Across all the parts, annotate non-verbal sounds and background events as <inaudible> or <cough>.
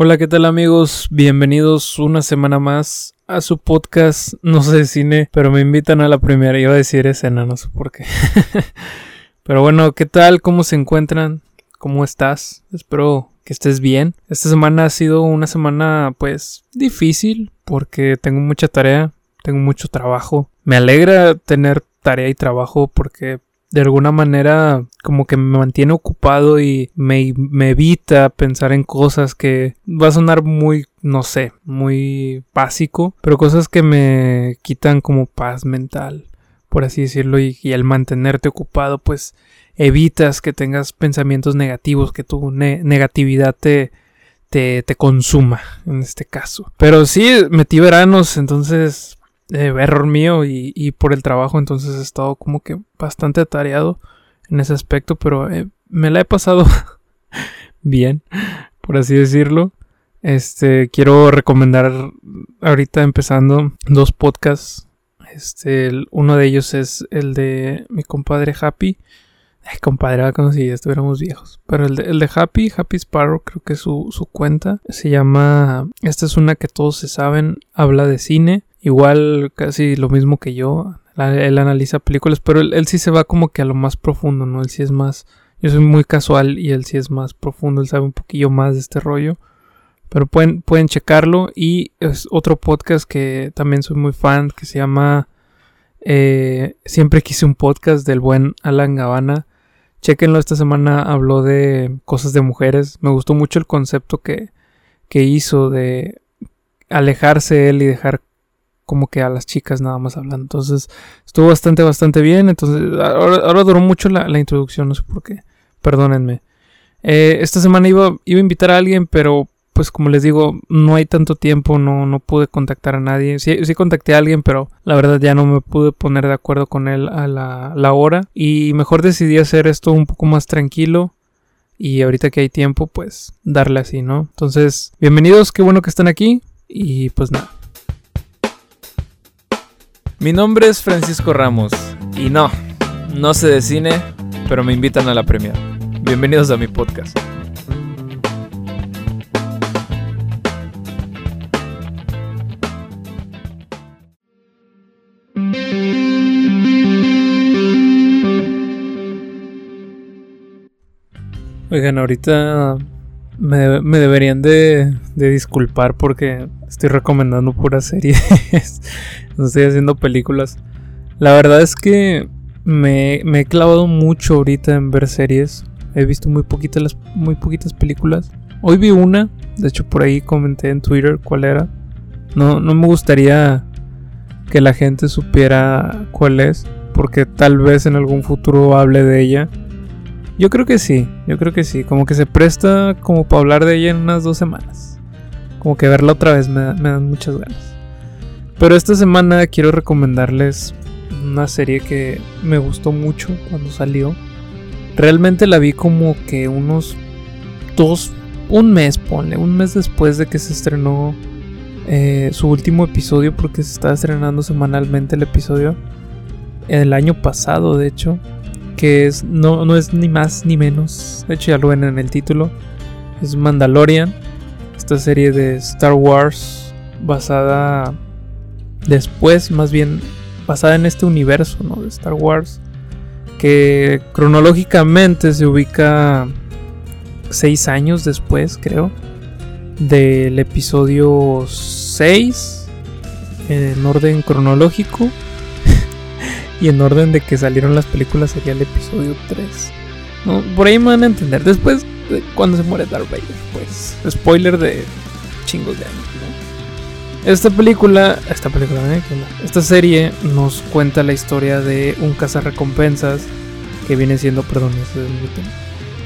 Hola, ¿qué tal amigos? Bienvenidos una semana más a su podcast, no sé de cine, pero me invitan a la primera, iba a decir escena, no sé por qué. <laughs> pero bueno, ¿qué tal? ¿Cómo se encuentran? ¿Cómo estás? Espero que estés bien. Esta semana ha sido una semana pues difícil porque tengo mucha tarea, tengo mucho trabajo. Me alegra tener tarea y trabajo porque de alguna manera como que me mantiene ocupado y me, me, evita pensar en cosas que va a sonar muy, no sé, muy básico, pero cosas que me quitan como paz mental, por así decirlo, y, y al mantenerte ocupado pues evitas que tengas pensamientos negativos, que tu negatividad te, te, te consuma en este caso. Pero sí, metí veranos, entonces eh, error mío y, por el trabajo, entonces he estado como que bastante atareado en ese aspecto, pero eh, me la he pasado <laughs> bien, por así decirlo. Este, quiero recomendar ahorita empezando dos podcasts. Este, uno de ellos es el de mi compadre Happy. Ay, compadre, como si ya estuviéramos viejos. Pero el de, el de Happy, Happy Sparrow, creo que su, su cuenta. Se llama. Esta es una que todos se saben. Habla de cine. Igual casi lo mismo que yo. Él analiza películas, pero él, sí se va como que a lo más profundo, ¿no? Él sí es más... Yo soy muy casual y él sí es más profundo, él sabe un poquillo más de este rollo. Pero pueden, pueden checarlo. Y es otro podcast que también soy muy fan, que se llama... Eh, siempre quise un podcast del buen Alan Gavana. Chequenlo, esta semana habló de cosas de mujeres. Me gustó mucho el concepto que, que hizo de alejarse él y dejar como que a las chicas nada más hablando. Entonces estuvo bastante, bastante bien. Entonces ahora, duró mucho la, introducción, no sé por qué. Perdónenme. Eh, esta semana iba, iba a invitar a alguien, pero pues como les digo, no hay tanto tiempo, no, no pude contactar a nadie. Sí, sí contacté a alguien, pero la verdad ya no me pude poner de acuerdo con él a la, la hora. Y mejor decidí hacer esto un poco más tranquilo. Y ahorita que hay tiempo, pues darle así, ¿no? Entonces, bienvenidos, qué bueno que están aquí. Y pues nada. Mi nombre es Francisco Ramos y no, no sé de cine, pero me invitan a la premia. Bienvenidos a mi podcast. Oigan, ahorita me, deberían de, disculpar porque estoy recomendando puras series. <laughs> no estoy haciendo películas. La verdad es que me, he clavado mucho ahorita en ver series. He visto muy poquitas, muy poquitas películas. Hoy vi una. De hecho, por ahí comenté en Twitter cuál era. No, no me gustaría que la gente supiera cuál es. Porque tal vez en algún futuro hable de ella. Yo creo que sí, yo creo que sí. Como que se presta como para hablar de ella en unas dos semanas. Como que verla otra vez me, dan muchas ganas. Pero esta semana quiero recomendarles una serie que me gustó mucho cuando salió. Realmente la vi como que unos dos, un mes, ponle, un mes después de que se estrenó eh, su último episodio, porque se está estrenando semanalmente el episodio. El año pasado, de hecho que es, no, no es ni más ni menos, de hecho ya lo ven en el título, es Mandalorian, esta serie de Star Wars basada después, más bien basada en este universo ¿no? de Star Wars, que cronológicamente se ubica seis años después, creo, del episodio 6 en orden cronológico y en orden de que salieron las películas sería el episodio 3. ¿no? Por ahí me van a entender. Después, cuando se muere Darth Vader, pues, spoiler de chingos de años, ¿no? Esta película, esta película, ¿eh? esta serie nos cuenta la historia de un cazarrecompensas que viene siendo, perdón,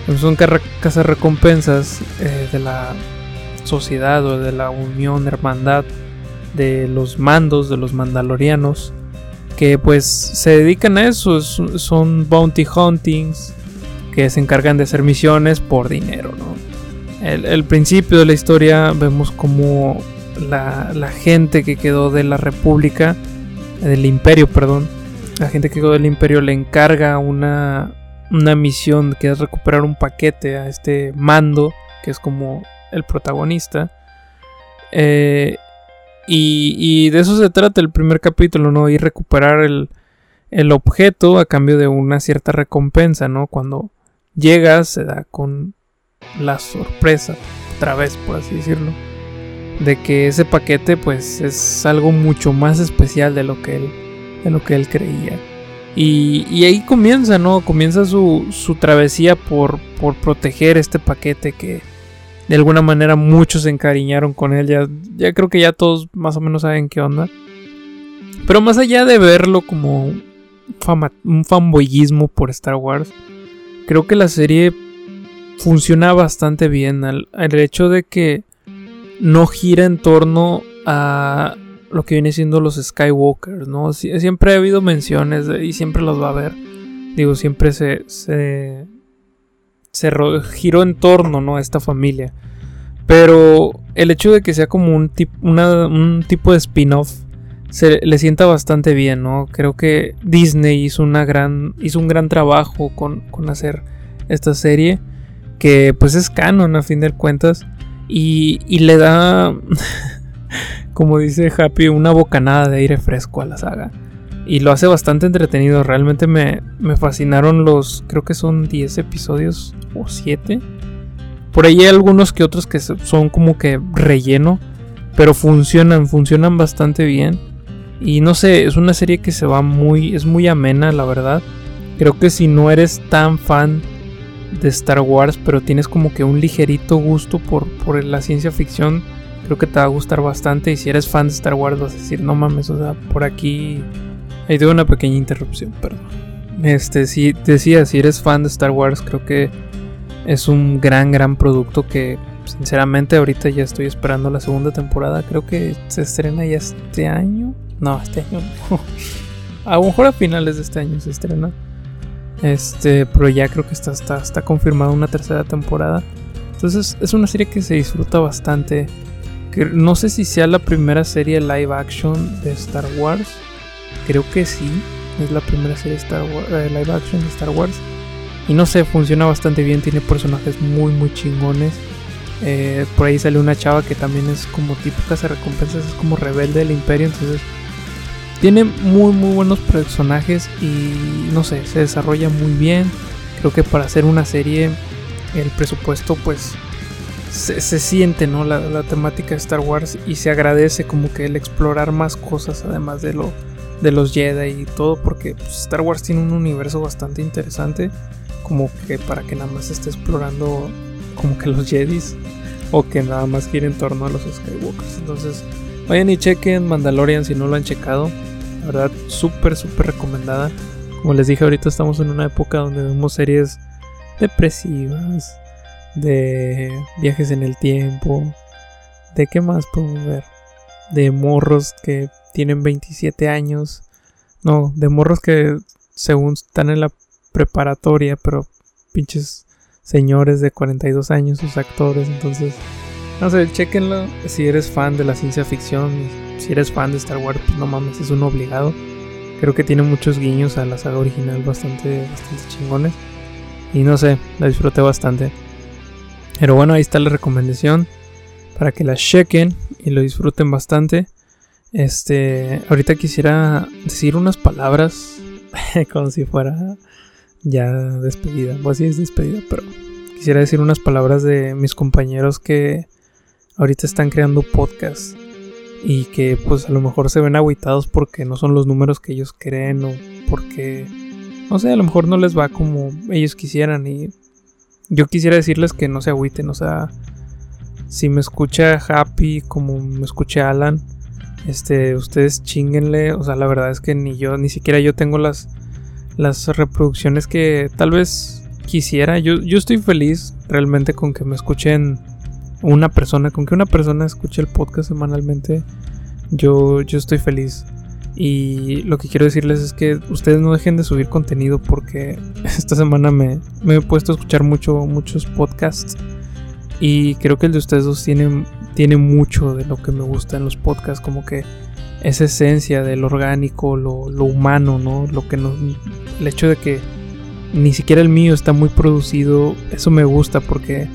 es un cazarrecompensas eh, de la sociedad o de la unión, hermandad de los mandos, de los mandalorianos que pues se dedican a eso, son bounty huntings, que se encargan de hacer misiones por dinero, ¿no? El, principio de la historia vemos como la, gente que quedó de la república, del imperio, perdón, la gente que quedó del imperio le encarga una, una misión que es recuperar un paquete a este mando, que es como el protagonista. Eh, y, de eso se trata el primer capítulo, ¿no? Y recuperar el, objeto a cambio de una cierta recompensa, ¿no? Cuando llegas se da con la sorpresa, otra vez por así decirlo, de que ese paquete pues es algo mucho más especial de lo que él, creía. Y, ahí comienza, ¿no? Comienza su, travesía por proteger este paquete que de alguna manera muchos se encariñaron con él. Ya, ya creo que ya todos más o menos saben qué onda. Pero más allá de verlo como un fanboyismo por Star Wars, creo que la serie funciona bastante bien. al hecho de que no gira en torno a lo que viene siendo los Skywalkers, ¿no? siempre ha habido menciones y siempre los va a haber. Digo, siempre se, se, se giró en torno, ¿no? A esta familia. Pero el hecho de que sea como un, un tipo de spin-off se le sienta bastante bien, ¿no? Creo que Disney hizo, una gran, hizo un gran trabajo con, con hacer esta serie, que pues es canon a fin de cuentas, y, y le da <laughs> como dice Happy, una bocanada de aire fresco a la saga. Y lo hace bastante entretenido. Realmente me, me fascinaron los, creo que son 10 episodios o 7. Por ahí hay algunos que otros que son como que relleno. Pero funcionan, funcionan bastante bien. Y no sé, es una serie que se va muy, es muy amena, la verdad. Creo que si no eres tan fan de Star Wars, pero tienes como que un ligerito gusto por, por la ciencia ficción, creo que te va a gustar bastante. Y si eres fan de Star Wars, vas a decir, no mames, o sea, por aquí. Ahí tengo una pequeña interrupción, perdón. Este, si decía, si eres fan de Star Wars, creo que es un gran, gran producto que, sinceramente, ahorita ya estoy esperando la segunda temporada. Creo que se estrena ya este año. No, este año no. <laughs> A lo mejor a finales de este año se estrena. Este, pero ya creo que está, está, está confirmada una tercera temporada. Entonces es una serie que se disfruta bastante no sé si sea la primera serie live action de Star Wars. Creo que sí. Es la primera serie Star eh, live action de Star Wars. Y no sé, funciona bastante bien. Tiene personajes muy, muy chingones. Eh, por ahí sale una chava que también es como típica se recompensas, es como rebelde del imperio. Entonces, tiene muy, muy buenos personajes y no sé, se desarrolla muy bien. Creo que para hacer una serie, el presupuesto, pues se, siente ¿no? La, temática de Star Wars y se agradece como que el explorar más cosas además de lo de los Jedi y todo porque pues, Star Wars tiene un universo bastante interesante como que para que nada más esté explorando como que los Jedis o que nada más gire en torno a los Skywalkers. Entonces vayan y chequen Mandalorian si no lo han checado. La verdad súper súper recomendada. Como les dije ahorita estamos en una época donde vemos series depresivas de viajes en el tiempo, de qué más podemos ver, de morros que tienen 27 años, no, de morros que según están en la preparatoria, pero pinches señores de 42 años, sus actores, entonces, no sé, chequenlo si eres fan de la ciencia ficción, si eres fan de Star Wars, pues no mames, es un obligado. Creo que tiene muchos guiños a la saga original bastante, bastante chingones. Y no sé, la disfruté bastante. Pero bueno, ahí está la recomendación para que la chequen y lo disfruten bastante. Este, ahorita quisiera decir unas palabras <laughs> como si fuera ya despedida. Pues sí es despedida, pero quisiera decir unas palabras de mis compañeros que ahorita están creando podcast y que pues a lo mejor se ven aguitados porque no son los números que ellos creen o porque no sé, a lo mejor no les va como ellos quisieran y yo quisiera decirles que no se agüiten, o sea, si me escucha Happy como me escucha Alan, este, ustedes chinguenle, o sea, la verdad es que ni yo, ni siquiera yo tengo las, las reproducciones que tal vez quisiera. Yo, yo estoy feliz realmente con que me escuchen una persona, con que una persona escuche el podcast semanalmente. Yo, yo estoy feliz. Y lo que quiero decirles es que ustedes no dejen de subir contenido porque <laughs> esta semana me, he puesto a escuchar mucho, muchos podcasts. Y creo que el de ustedes dos tiene, tiene mucho de lo que me gusta en los podcasts, como que esa esencia del orgánico, lo, humano, ¿no? Lo que nos, el hecho de que ni siquiera el mío está muy producido, eso me gusta porque,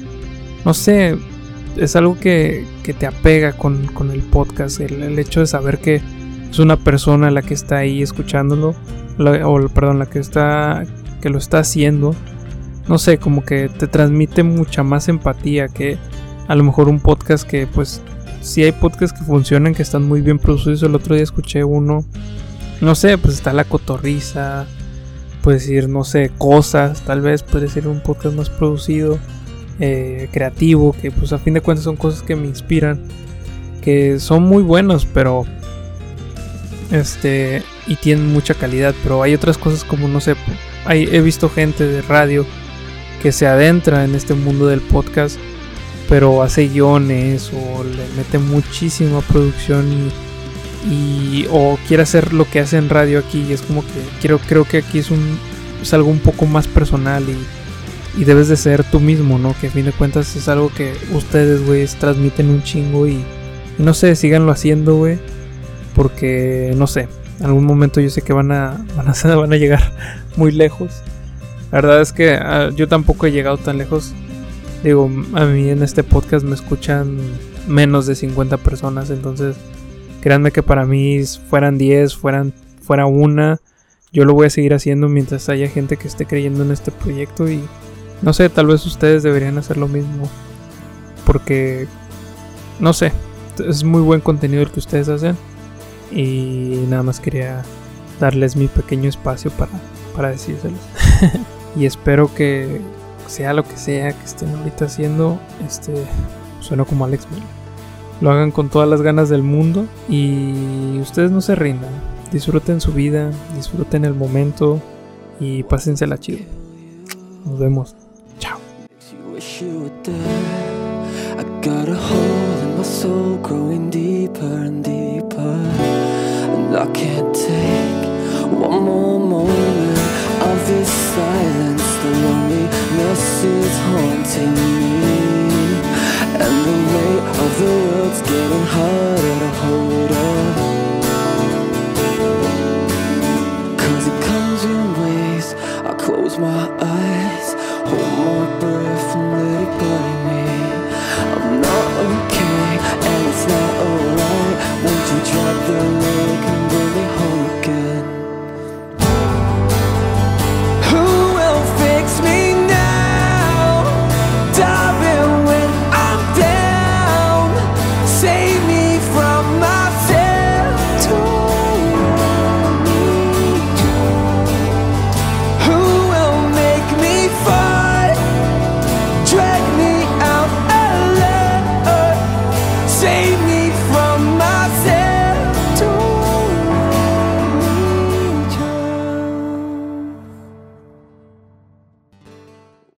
no sé, es algo que, te apega con, el podcast, el, hecho de saber que es una persona la que está ahí escuchándolo, o perdón, la que está, que lo está haciendo, no sé, como que te transmite mucha más empatía que a lo mejor un podcast que pues si hay podcasts que funcionan, que están muy bien producidos, el otro día escuché uno, no sé, pues está la cotorriza, puede decir, no sé, cosas, tal vez puede ser un podcast más producido eh, creativo, que pues a fin de cuentas son cosas que me inspiran, que son muy buenos, pero este y tienen mucha calidad, pero hay otras cosas como no sé, hay, he visto gente de radio que se adentra en este mundo del podcast, pero hace guiones o le mete muchísima producción y, o quiere hacer lo que hace en radio aquí y es como que quiero creo que aquí es un es algo un poco más personal y y debes de ser tú mismo, ¿no? Que a fin de cuentas es algo que ustedes, güey, transmiten un chingo y, no sé, síganlo haciendo, güey. Porque, no sé, en algún momento yo sé que van a, van a, <laughs> van a llegar muy lejos. La verdad es que ah, yo tampoco he llegado tan lejos. Digo, a mí en este podcast me escuchan menos de 50 personas, entonces créanme que para mí fueran 10, fueran, fuera una, yo lo voy a seguir haciendo mientras haya gente que esté creyendo en este proyecto y no sé, tal vez ustedes deberían hacer lo mismo. Porque, no sé, es muy buen contenido el que ustedes hacen. Y nada más quería darles mi pequeño espacio para, para decírselos. <laughs> y espero que sea lo que sea que estén ahorita haciendo, este, suena como Alex Miller. Lo hagan con todas las ganas del mundo y ustedes no se rindan. Disfruten su vida, disfruten el momento y pásensela chido. Nos vemos. take one more of this silence. The This is haunting me. And the weight of the world's getting harder to hold up. Cause it comes in waves. I close my eyes. Hold my breath and let it bury me. I'm not okay And it's not alright. Won't you drop the lid